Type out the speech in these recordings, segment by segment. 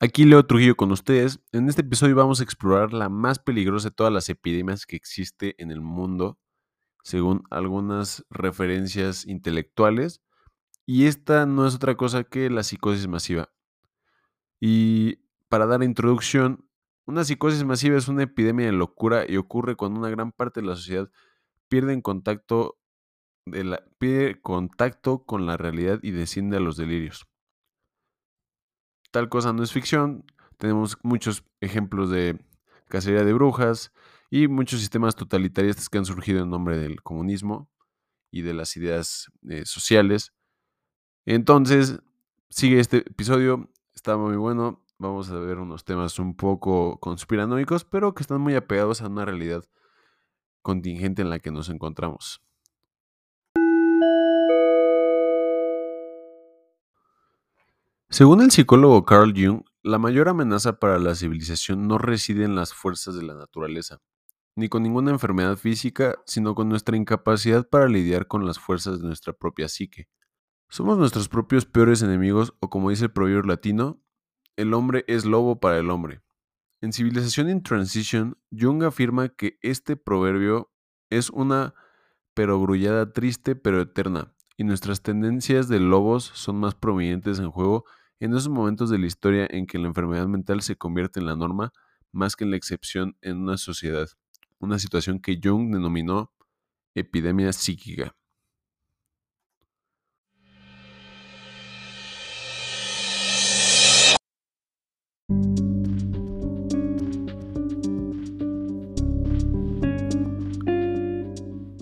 Aquí Leo Trujillo con ustedes. En este episodio vamos a explorar la más peligrosa de todas las epidemias que existe en el mundo, según algunas referencias intelectuales. Y esta no es otra cosa que la psicosis masiva. Y para dar introducción, una psicosis masiva es una epidemia de locura y ocurre cuando una gran parte de la sociedad pierde pierde contacto con la realidad y desciende a los delirios tal cosa no es ficción. Tenemos muchos ejemplos de cacería de brujas y muchos sistemas totalitaristas que han surgido en nombre del comunismo y de las ideas eh, sociales. Entonces, sigue este episodio, está muy bueno. Vamos a ver unos temas un poco conspiranoicos, pero que están muy apegados a una realidad contingente en la que nos encontramos. Según el psicólogo Carl Jung, la mayor amenaza para la civilización no reside en las fuerzas de la naturaleza, ni con ninguna enfermedad física, sino con nuestra incapacidad para lidiar con las fuerzas de nuestra propia psique. Somos nuestros propios peores enemigos, o como dice el proverbio latino, el hombre es lobo para el hombre. En Civilización in Transition, Jung afirma que este proverbio es una perogrullada triste pero eterna, y nuestras tendencias de lobos son más prominentes en juego en esos momentos de la historia en que la enfermedad mental se convierte en la norma más que en la excepción en una sociedad, una situación que Jung denominó epidemia psíquica.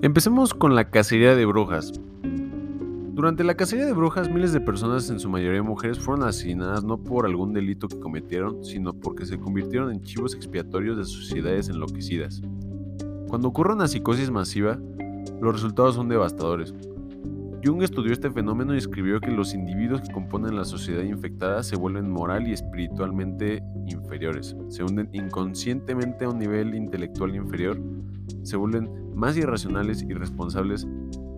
Empecemos con la cacería de brujas. Durante la cacería de brujas, miles de personas, en su mayoría mujeres, fueron asesinadas no por algún delito que cometieron, sino porque se convirtieron en chivos expiatorios de sociedades enloquecidas. Cuando ocurre una psicosis masiva, los resultados son devastadores. Jung estudió este fenómeno y escribió que los individuos que componen la sociedad infectada se vuelven moral y espiritualmente inferiores, se hunden inconscientemente a un nivel intelectual inferior, se vuelven más irracionales y responsables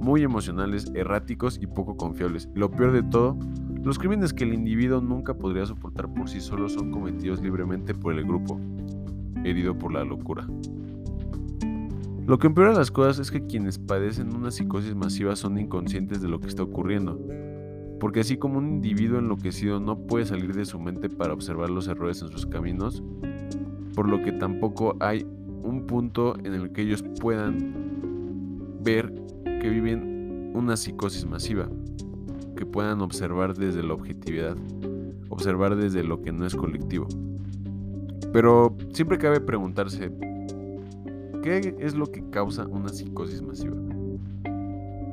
muy emocionales, erráticos y poco confiables. Lo peor de todo, los crímenes que el individuo nunca podría soportar por sí solo son cometidos libremente por el grupo, herido por la locura. Lo que empeora las cosas es que quienes padecen una psicosis masiva son inconscientes de lo que está ocurriendo, porque así como un individuo enloquecido no puede salir de su mente para observar los errores en sus caminos, por lo que tampoco hay un punto en el que ellos puedan ver que viven una psicosis masiva, que puedan observar desde la objetividad, observar desde lo que no es colectivo. Pero siempre cabe preguntarse, ¿qué es lo que causa una psicosis masiva?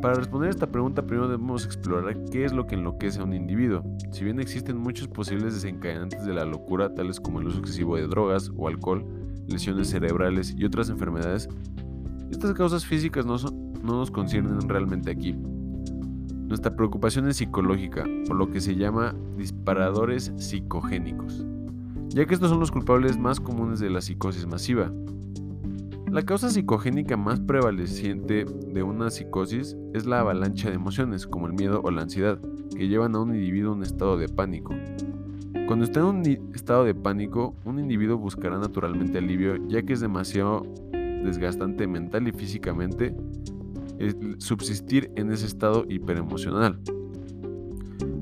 Para responder esta pregunta primero debemos explorar qué es lo que enloquece a un individuo. Si bien existen muchos posibles desencadenantes de la locura, tales como el uso excesivo de drogas o alcohol, lesiones cerebrales y otras enfermedades, estas causas físicas no, son, no nos conciernen realmente aquí. Nuestra preocupación es psicológica, por lo que se llama disparadores psicogénicos, ya que estos son los culpables más comunes de la psicosis masiva. La causa psicogénica más prevaleciente de una psicosis es la avalancha de emociones, como el miedo o la ansiedad, que llevan a un individuo a un estado de pánico. Cuando está en un estado de pánico, un individuo buscará naturalmente alivio ya que es demasiado desgastante mental y físicamente subsistir en ese estado hiperemocional.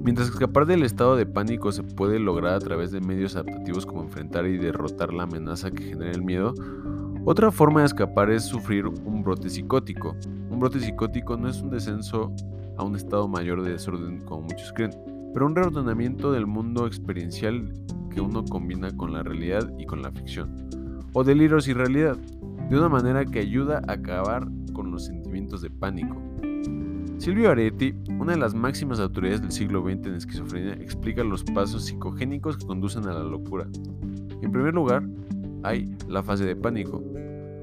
Mientras escapar del estado de pánico se puede lograr a través de medios adaptativos como enfrentar y derrotar la amenaza que genera el miedo, otra forma de escapar es sufrir un brote psicótico. Un brote psicótico no es un descenso a un estado mayor de desorden como muchos creen, pero un reordenamiento del mundo experiencial que uno combina con la realidad y con la ficción, o delirios y realidad, de una manera que ayuda a acabar con los sentimientos de pánico. Silvio Areti, una de las máximas autoridades del siglo XX en esquizofrenia, explica los pasos psicogénicos que conducen a la locura. En primer lugar, hay la fase de pánico.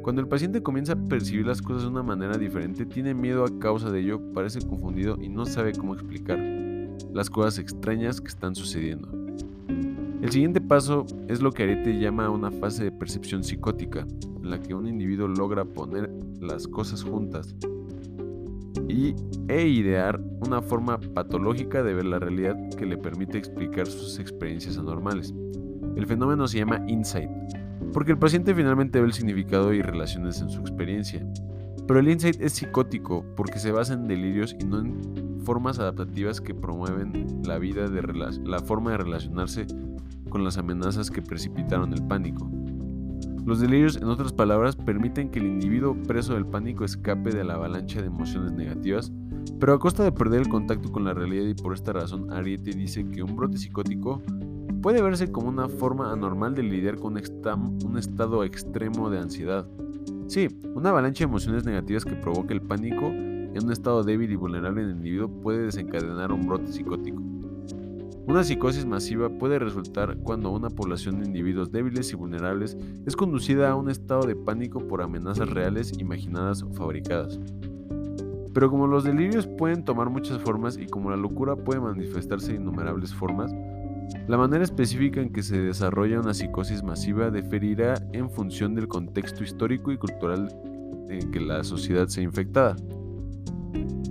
Cuando el paciente comienza a percibir las cosas de una manera diferente, tiene miedo a causa de ello, parece confundido y no sabe cómo explicar las cosas extrañas que están sucediendo. El siguiente paso es lo que Arete llama una fase de percepción psicótica, en la que un individuo logra poner las cosas juntas y, e idear una forma patológica de ver la realidad que le permite explicar sus experiencias anormales. El fenómeno se llama insight, porque el paciente finalmente ve el significado y relaciones en su experiencia. Pero el insight es psicótico porque se basa en delirios y no en formas adaptativas que promueven la vida de la forma de relacionarse con las amenazas que precipitaron el pánico. Los delirios, en otras palabras, permiten que el individuo preso del pánico escape de la avalancha de emociones negativas, pero a costa de perder el contacto con la realidad y por esta razón Ariete dice que un brote psicótico puede verse como una forma anormal de lidiar con un estado extremo de ansiedad. Sí, una avalancha de emociones negativas que provoca el pánico en un estado débil y vulnerable en el individuo puede desencadenar un brote psicótico. Una psicosis masiva puede resultar cuando una población de individuos débiles y vulnerables es conducida a un estado de pánico por amenazas reales, imaginadas o fabricadas. Pero como los delirios pueden tomar muchas formas y como la locura puede manifestarse de innumerables formas, la manera específica en que se desarrolla una psicosis masiva diferirá en función del contexto histórico y cultural en que la sociedad sea infectada.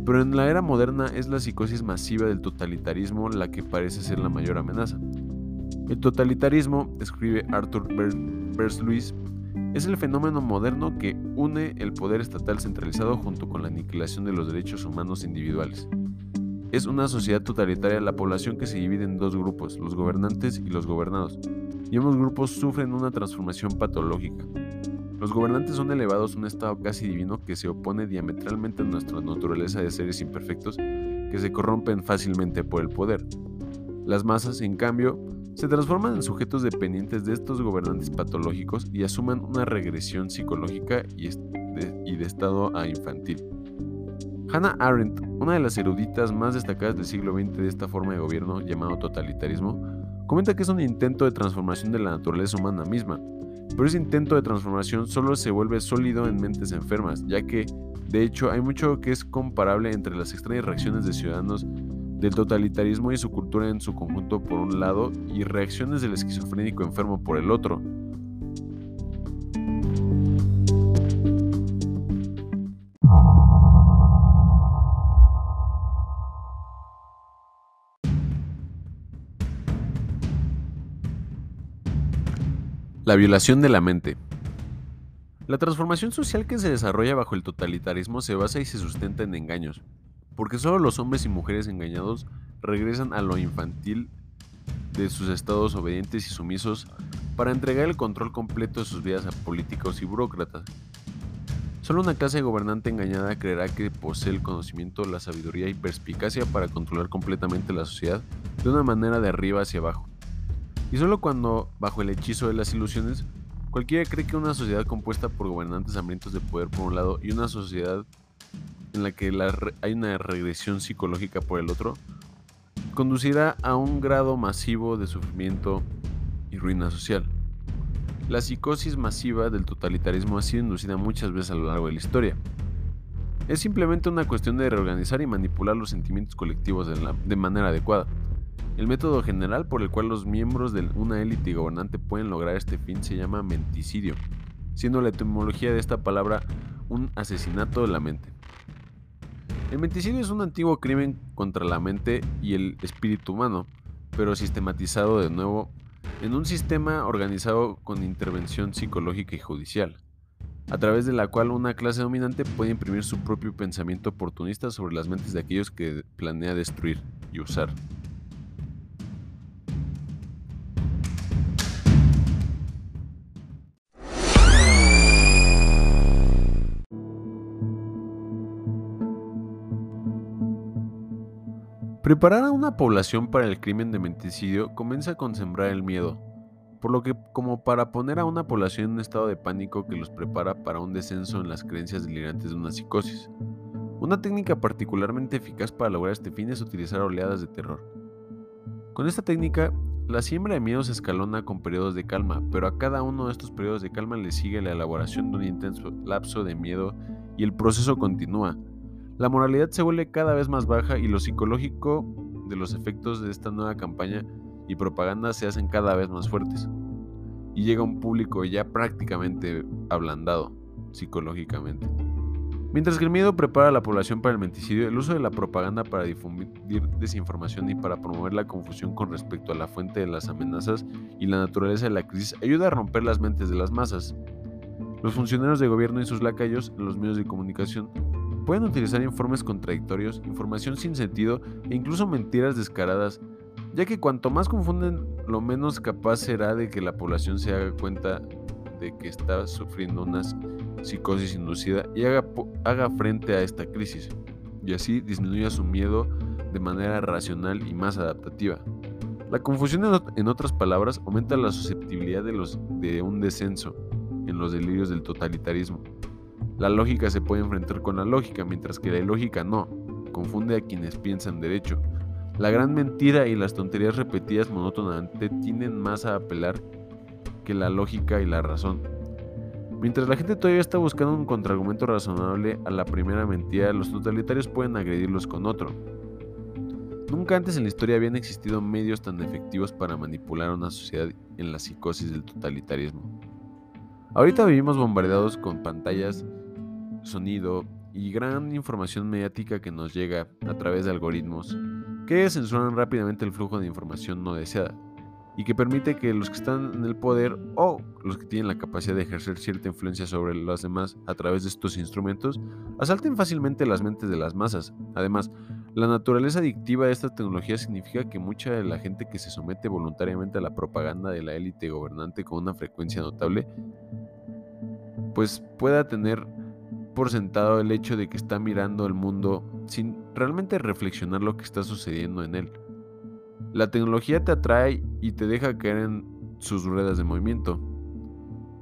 Pero en la era moderna es la psicosis masiva del totalitarismo la que parece ser la mayor amenaza. El totalitarismo, escribe Arthur Bersluis, es el fenómeno moderno que une el poder estatal centralizado junto con la aniquilación de los derechos humanos individuales. Es una sociedad totalitaria la población que se divide en dos grupos, los gobernantes y los gobernados, y ambos grupos sufren una transformación patológica. Los gobernantes son elevados a un estado casi divino que se opone diametralmente a nuestra naturaleza de seres imperfectos que se corrompen fácilmente por el poder. Las masas, en cambio, se transforman en sujetos dependientes de estos gobernantes patológicos y asumen una regresión psicológica y de, estado a infantil. Hannah Arendt, una de las eruditas más destacadas del siglo XX de esta forma de gobierno llamado totalitarismo, comenta que es un intento de transformación de la naturaleza humana misma, pero ese intento de transformación solo se vuelve sólido en mentes enfermas, ya que, de hecho, hay mucho que es comparable entre las extrañas reacciones de ciudadanos del totalitarismo y su cultura en su conjunto por un lado y reacciones del esquizofrénico enfermo por el otro. La violación de la mente. La transformación social que se desarrolla bajo el totalitarismo se basa y se sustenta en engaños, porque solo los hombres y mujeres engañados regresan a lo infantil de sus estados obedientes y sumisos para entregar el control completo de sus vidas a políticos y burócratas. Solo una clase gobernante engañada creerá que posee el conocimiento, la sabiduría y perspicacia para controlar completamente la sociedad de una manera de arriba hacia abajo. Y solo cuando, bajo el hechizo de las ilusiones, cualquiera cree que una sociedad compuesta por gobernantes hambrientos de poder por un lado y una sociedad en la que hay una regresión psicológica por el otro, conducirá a un grado masivo de sufrimiento y ruina social. La psicosis masiva del totalitarismo ha sido inducida muchas veces a lo largo de la historia. Es simplemente una cuestión de reorganizar y manipular los sentimientos colectivos de manera adecuada. El método general por el cual los miembros de una élite gobernante pueden lograr este fin se llama menticidio, siendo la etimología de esta palabra un asesinato de la mente. El menticidio es un antiguo crimen contra la mente y el espíritu humano, pero sistematizado de nuevo en un sistema organizado con intervención psicológica y judicial, a través de la cual una clase dominante puede imprimir su propio pensamiento oportunista sobre las mentes de aquellos que planea destruir y usar. Preparar a una población para el crimen de menticidio comienza con sembrar el miedo, por lo que como para poner a una población en un estado de pánico que los prepara para un descenso en las creencias delirantes de una psicosis. Una técnica particularmente eficaz para lograr este fin es utilizar oleadas de terror. Con esta técnica, la siembra de miedo se escalona con periodos de calma, pero a cada uno de estos periodos de calma le sigue la elaboración de un intenso lapso de miedo y el proceso continúa, la moralidad se vuelve cada vez más baja y lo psicológico de los efectos de esta nueva campaña y propaganda se hacen cada vez más fuertes. Y llega un público ya prácticamente ablandado psicológicamente. Mientras que el miedo prepara a la población para el menticidio, el uso de la propaganda para difundir desinformación y para promover la confusión con respecto a la fuente de las amenazas y la naturaleza de la crisis ayuda a romper las mentes de las masas. Los funcionarios de gobierno y sus lacayos en los medios de comunicación pueden utilizar informes contradictorios, información sin sentido e incluso mentiras descaradas, ya que cuanto más confunden, lo menos capaz será de que la población se haga cuenta de que está sufriendo una psicosis inducida y haga, haga frente a esta crisis, y así disminuya su miedo de manera racional y más adaptativa. La confusión, en otras palabras, aumenta la susceptibilidad de, de un descenso en los delirios del totalitarismo. La lógica se puede enfrentar con la lógica, mientras que la ilógica no. Confunde a quienes piensan derecho. La gran mentira y las tonterías repetidas monótonamente tienden más a apelar que la lógica y la razón. Mientras la gente todavía está buscando un contraargumento razonable a la primera mentira, los totalitarios pueden agredirlos con otro. Nunca antes en la historia habían existido medios tan efectivos para manipular a una sociedad en la psicosis del totalitarismo. Ahorita vivimos bombardeados con pantallas, sonido y gran información mediática que nos llega a través de algoritmos que censuran rápidamente el flujo de información no deseada y que permite que los que están en el poder o los que tienen la capacidad de ejercer cierta influencia sobre los demás a través de estos instrumentos asalten fácilmente las mentes de las masas. Además, la naturaleza adictiva de esta tecnología significa que mucha de la gente que se somete voluntariamente a la propaganda de la élite gobernante con una frecuencia notable, pues pueda tener por sentado el hecho de que está mirando el mundo sin realmente reflexionar lo que está sucediendo en él. La tecnología te atrae y te deja caer en sus ruedas de movimiento.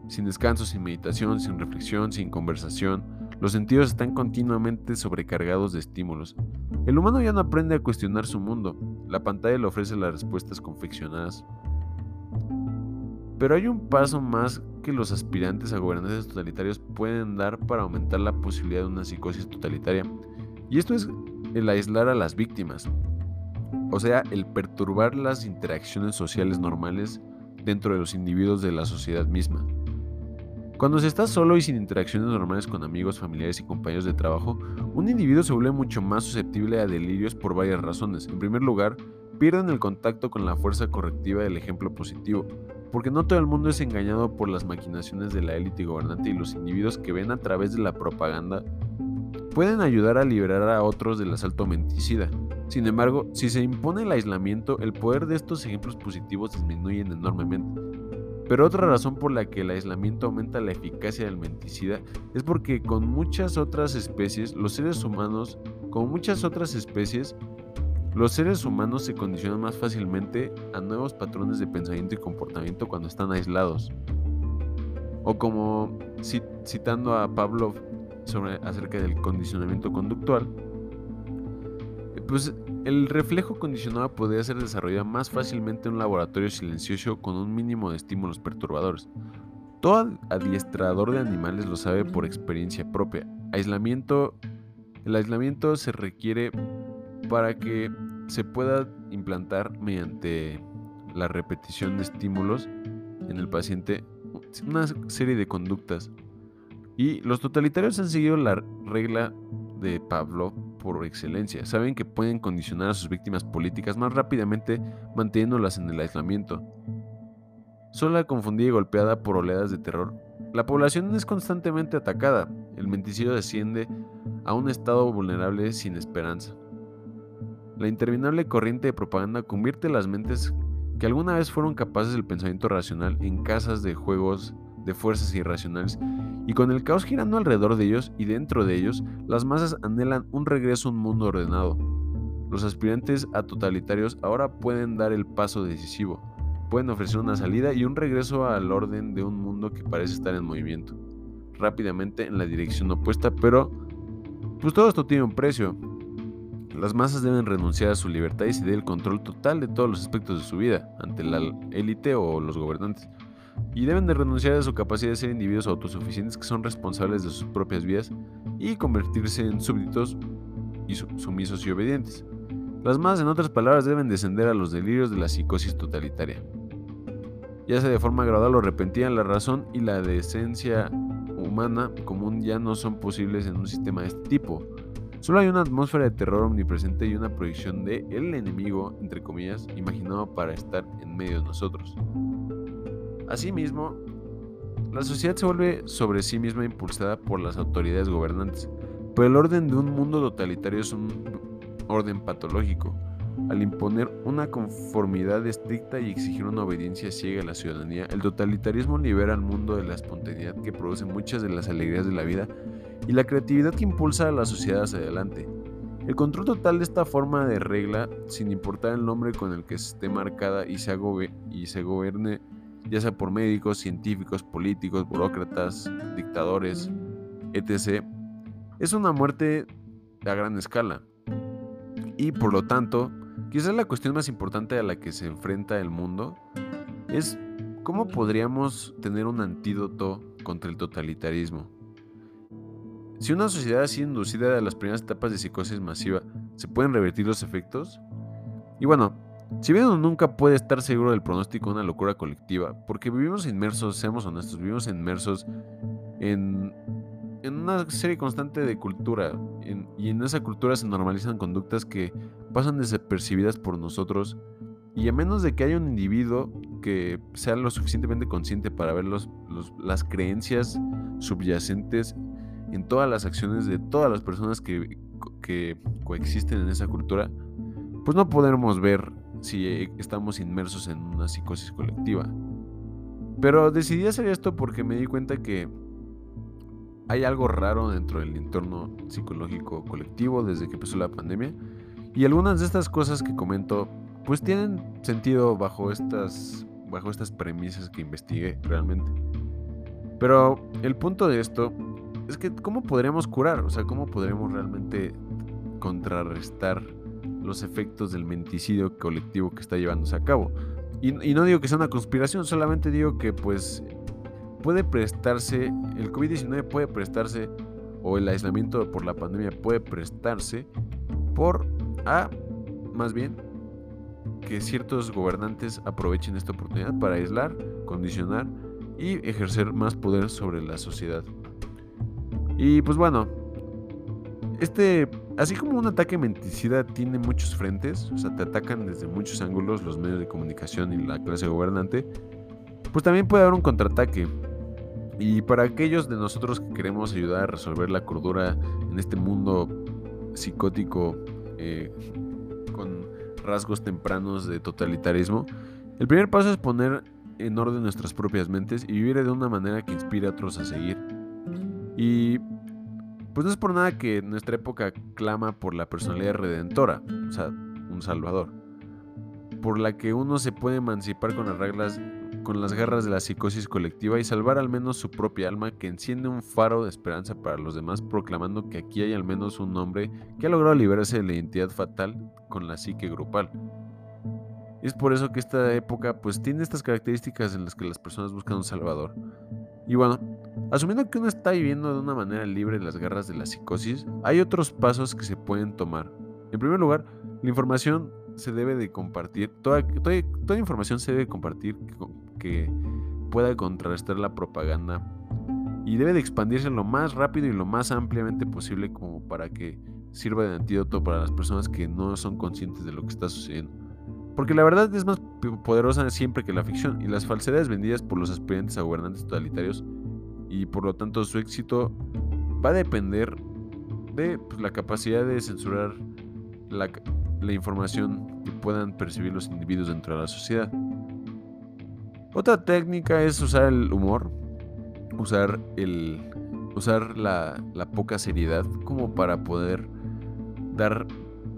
Sin descanso, sin meditación, sin reflexión, sin conversación, los sentidos están continuamente sobrecargados de estímulos. El humano ya no aprende a cuestionar su mundo. La pantalla le ofrece las respuestas confeccionadas. Pero hay un paso más que los aspirantes a gobernantes totalitarios pueden dar para aumentar la posibilidad de una psicosis totalitaria. Y esto es el aislar a las víctimas. O sea, el perturbar las interacciones sociales normales dentro de los individuos de la sociedad misma. Cuando se está solo y sin interacciones normales con amigos, familiares y compañeros de trabajo, un individuo se vuelve mucho más susceptible a delirios por varias razones. En primer lugar, pierden el contacto con la fuerza correctiva del ejemplo positivo, porque no todo el mundo es engañado por las maquinaciones de la élite gobernante y los individuos que ven a través de la propaganda pueden ayudar a liberar a otros del asalto menticida. Sin embargo, si se impone el aislamiento, el poder de estos ejemplos positivos disminuye enormemente. Pero otra razón por la que el aislamiento aumenta la eficacia del menticida es porque con muchas otras especies, los seres humanos, con muchas otras especies, los seres humanos se condicionan más fácilmente a nuevos patrones de pensamiento y comportamiento cuando están aislados. O como citando a Pavlov sobre, acerca del condicionamiento conductual, pues el reflejo condicionado podría ser desarrollado más fácilmente en un laboratorio silencioso con un mínimo de estímulos perturbadores. Todo adiestrador de animales lo sabe por experiencia propia. Aislamiento, el aislamiento se requiere para que se pueda implantar mediante la repetición de estímulos en el paciente una serie de conductas. Y los totalitarios han seguido la regla de Pablo por excelencia. Saben que pueden condicionar a sus víctimas políticas más rápidamente manteniéndolas en el aislamiento. Sola, confundida y golpeada por oleadas de terror, la población es constantemente atacada. El menticidio desciende a un estado vulnerable sin esperanza. La interminable corriente de propaganda convierte las mentes que alguna vez fueron capaces del pensamiento racional en casas de juegos de fuerzas irracionales, y con el caos girando alrededor de ellos y dentro de ellos, las masas anhelan un regreso a un mundo ordenado. Los aspirantes a totalitarios ahora pueden dar el paso decisivo, pueden ofrecer una salida y un regreso al orden de un mundo que parece estar en movimiento, rápidamente en la dirección opuesta, pero pues todo esto tiene un precio. Las masas deben renunciar a su libertad y ceder el control total de todos los aspectos de su vida ante la élite o los gobernantes y deben de renunciar a su capacidad de ser individuos autosuficientes que son responsables de sus propias vidas y convertirse en súbditos y sumisos y obedientes. Las más, en otras palabras, deben descender a los delirios de la psicosis totalitaria. Ya sea de forma gradual o repentina, la razón y la decencia humana común ya no son posibles en un sistema de este tipo. Solo hay una atmósfera de terror omnipresente y una proyección de el enemigo, entre comillas, imaginado para estar en medio de nosotros. Asimismo, la sociedad se vuelve sobre sí misma impulsada por las autoridades gobernantes, pero el orden de un mundo totalitario es un orden patológico. Al imponer una conformidad estricta y exigir una obediencia ciega a la ciudadanía, el totalitarismo libera al mundo de la espontaneidad que produce muchas de las alegrías de la vida y la creatividad que impulsa a la sociedad hacia adelante. El control total de esta forma de regla, sin importar el nombre con el que esté marcada y se, y se gobierne, ya sea por médicos, científicos, políticos, burócratas, dictadores, etc., es una muerte a gran escala. Y por lo tanto, quizás la cuestión más importante a la que se enfrenta el mundo es cómo podríamos tener un antídoto contra el totalitarismo. Si una sociedad así inducida a las primeras etapas de psicosis masiva, ¿se pueden revertir los efectos? Y bueno, si bien uno nunca puede estar seguro del pronóstico de una locura colectiva, porque vivimos inmersos, seamos honestos, vivimos inmersos en, en una serie constante de cultura, y en esa cultura se normalizan conductas que pasan desapercibidas por nosotros, y a menos de que haya un individuo que sea lo suficientemente consciente para ver las creencias subyacentes en todas las acciones de todas las personas que, que coexisten en esa cultura, pues no podremos ver si estamos inmersos en una psicosis colectiva. Pero decidí hacer esto porque me di cuenta que hay algo raro dentro del entorno psicológico colectivo desde que empezó la pandemia. Y algunas de estas cosas que comento pues tienen sentido bajo estas, bajo estas premisas que investigué realmente. Pero el punto de esto es que ¿cómo podríamos curar? O sea, ¿cómo podríamos realmente contrarrestar los efectos del menticidio colectivo que está llevándose a cabo? Y, no digo que sea una conspiración, solamente digo que pues puede prestarse, el COVID-19 puede prestarse, o el aislamiento por la pandemia puede prestarse por a, más bien, que ciertos gobernantes aprovechen esta oportunidad para aislar, condicionar y ejercer más poder sobre la sociedad. Y pues bueno, este, así como un ataque menticida tiene muchos frentes, o sea, te atacan desde muchos ángulos los medios de comunicación y la clase gobernante, pues también puede haber un contraataque. Y para aquellos de nosotros que queremos ayudar a resolver la cordura en este mundo psicótico eh, con rasgos tempranos de totalitarismo, el primer paso es poner en orden nuestras propias mentes y vivir de una manera que inspire a otros a seguir. Y pues no es por nada que nuestra época clama por la personalidad redentora, o sea, un salvador, por la que uno se puede emancipar con las reglas, con las garras de la psicosis colectiva y salvar al menos su propia alma que enciende un faro de esperanza para los demás, proclamando que aquí hay al menos un hombre que ha logrado liberarse de la identidad fatal con la psique grupal. Es por eso que esta época pues tiene estas características en las que las personas buscan un salvador. Y bueno, asumiendo que uno está viviendo de una manera libre las garras de la psicosis, hay otros pasos que se pueden tomar. En primer lugar, la información se debe de compartir, toda, toda, información se debe compartir que, pueda contrarrestar la propaganda y debe de expandirse lo más rápido y lo más ampliamente posible como para que sirva de antídoto para las personas que no son conscientes de lo que está sucediendo. Porque la verdad es más poderosa siempre que la ficción y las falsedades vendidas por los aspirantes a gobernantes totalitarios y por lo tanto su éxito va a depender de pues, la capacidad de censurar la, la información que puedan percibir los individuos dentro de la sociedad. Otra técnica es usar el humor, usar, el, usar la, la poca seriedad como para poder dar,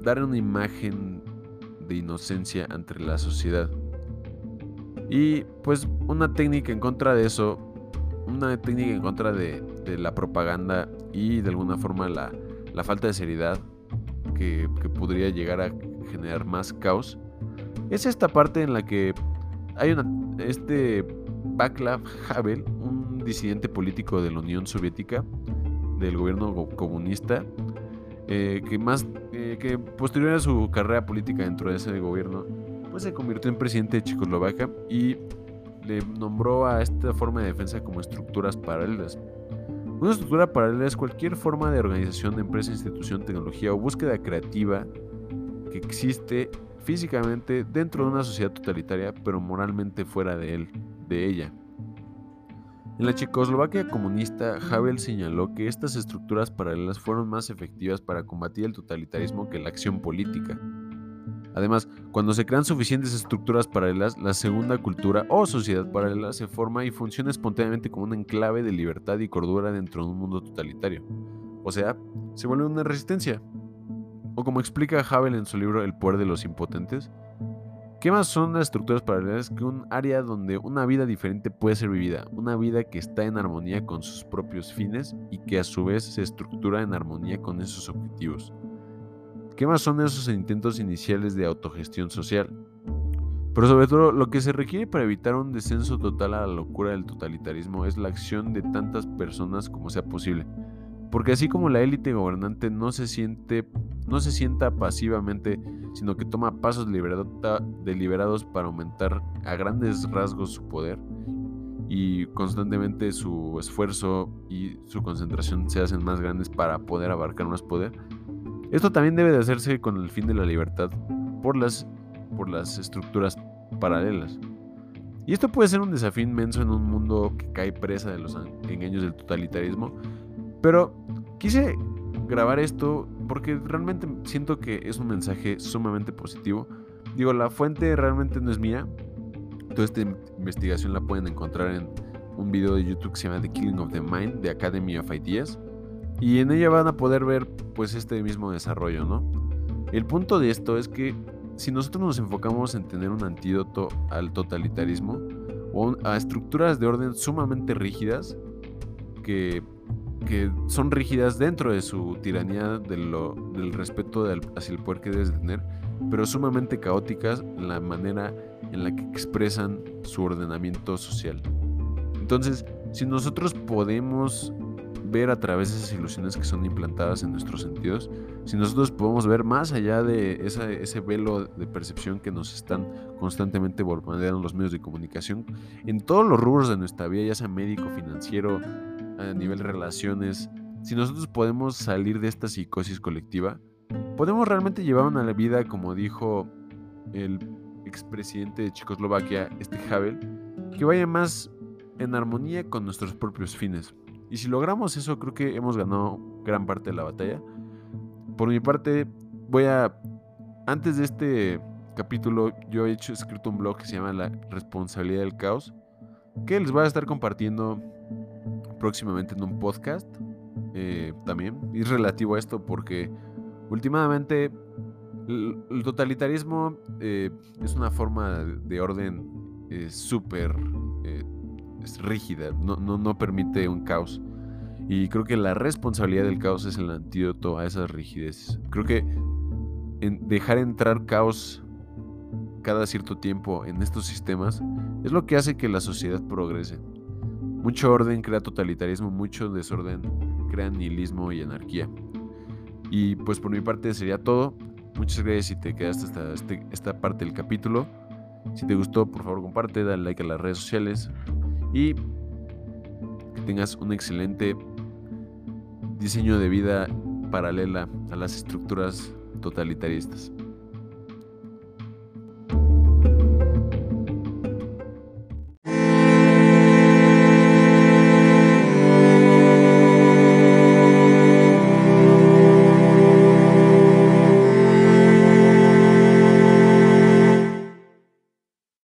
dar una imagen de inocencia entre la sociedad. Y pues una técnica en contra de eso, una técnica en contra de, la propaganda y de alguna forma la, falta de seriedad que, podría llegar a generar más caos, es esta parte en la que hay este Václav Havel, un disidente político de la Unión Soviética, del gobierno comunista, eh, que más eh, que posterior a su carrera política dentro de ese gobierno, pues se convirtió en presidente de Checoslovaquia y nombró a esta forma de defensa como estructuras paralelas. Una estructura paralela es cualquier forma de organización, empresa, institución, tecnología o búsqueda creativa que existe físicamente dentro de una sociedad totalitaria, pero moralmente fuera de él, de ella. En la Checoslovaquia comunista, Havel señaló que estas estructuras paralelas fueron más efectivas para combatir el totalitarismo que la acción política. Además, cuando se crean suficientes estructuras paralelas, la segunda cultura o sociedad paralela se forma y funciona espontáneamente como un enclave de libertad y cordura dentro de un mundo totalitario. O sea, se vuelve una resistencia. O como explica Havel en su libro El poder de los impotentes, ¿qué más son las estructuras paralelas que un área donde una vida diferente puede ser vivida? Una vida que está en armonía con sus propios fines y que a su vez se estructura en armonía con esos objetivos. ¿Qué más son esos intentos iniciales de autogestión social? Pero sobre todo, lo que se requiere para evitar un descenso total a la locura del totalitarismo es la acción de tantas personas como sea posible. Porque así como la élite gobernante no se siente, no se sienta pasivamente, sino que toma pasos deliberados para aumentar a grandes rasgos su poder y constantemente su esfuerzo y su concentración se hacen más grandes para poder abarcar más poder, esto también debe de hacerse con el fin de la libertad por las, por las estructuras paralelas. Y esto puede ser un desafío inmenso en un mundo que cae presa de los engaños del totalitarismo, pero quise grabar esto porque realmente siento que es un mensaje sumamente positivo. Digo, la fuente realmente no es mía. Toda esta investigación la pueden encontrar en un video de YouTube que se llama The Killing of the Mind de Academy of Ideas. Y en ella van a poder ver pues este mismo desarrollo, ¿no? El punto de esto es que si nosotros nos enfocamos en tener un antídoto al totalitarismo o a estructuras de orden sumamente rígidas, que, que son rígidas dentro de su tiranía del respeto hacia el poder que debes tener, pero sumamente caóticas en la manera en la que expresan su ordenamiento social. Entonces, si nosotros podemos ver a través de esas ilusiones que son implantadas en nuestros sentidos, si nosotros podemos ver más allá de ese velo de percepción que nos están constantemente bombardeando los medios de comunicación, en todos los rubros de nuestra vida, ya sea médico, financiero, a nivel relaciones, si nosotros podemos salir de esta psicosis colectiva, podemos realmente llevar una vida, como dijo el expresidente de Checoslovaquia, este Havel, que vaya más en armonía con nuestros propios fines. Y si logramos eso, creo que hemos ganado gran parte de la batalla. Por mi parte, voy a... Antes de este capítulo, yo he escrito un blog que se llama La responsabilidad del caos, que les voy a estar compartiendo próximamente en un podcast eh, también. Y relativo a esto porque últimamente el, totalitarismo eh, es una forma de orden eh, súper es rígida, no, no, no permite un caos. Y creo que la responsabilidad del caos es el antídoto a esas rigideces. Creo que en dejar entrar caos cada cierto tiempo en estos sistemas es lo que hace que la sociedad progrese. Mucho orden crea totalitarismo, mucho desorden crea nihilismo y anarquía. Y pues por mi parte sería todo. Muchas gracias si te quedaste hasta este, esta parte del capítulo. Si te gustó, por favor comparte, dale like a las redes sociales y que tengas un excelente diseño de vida paralela a las estructuras totalitaristas.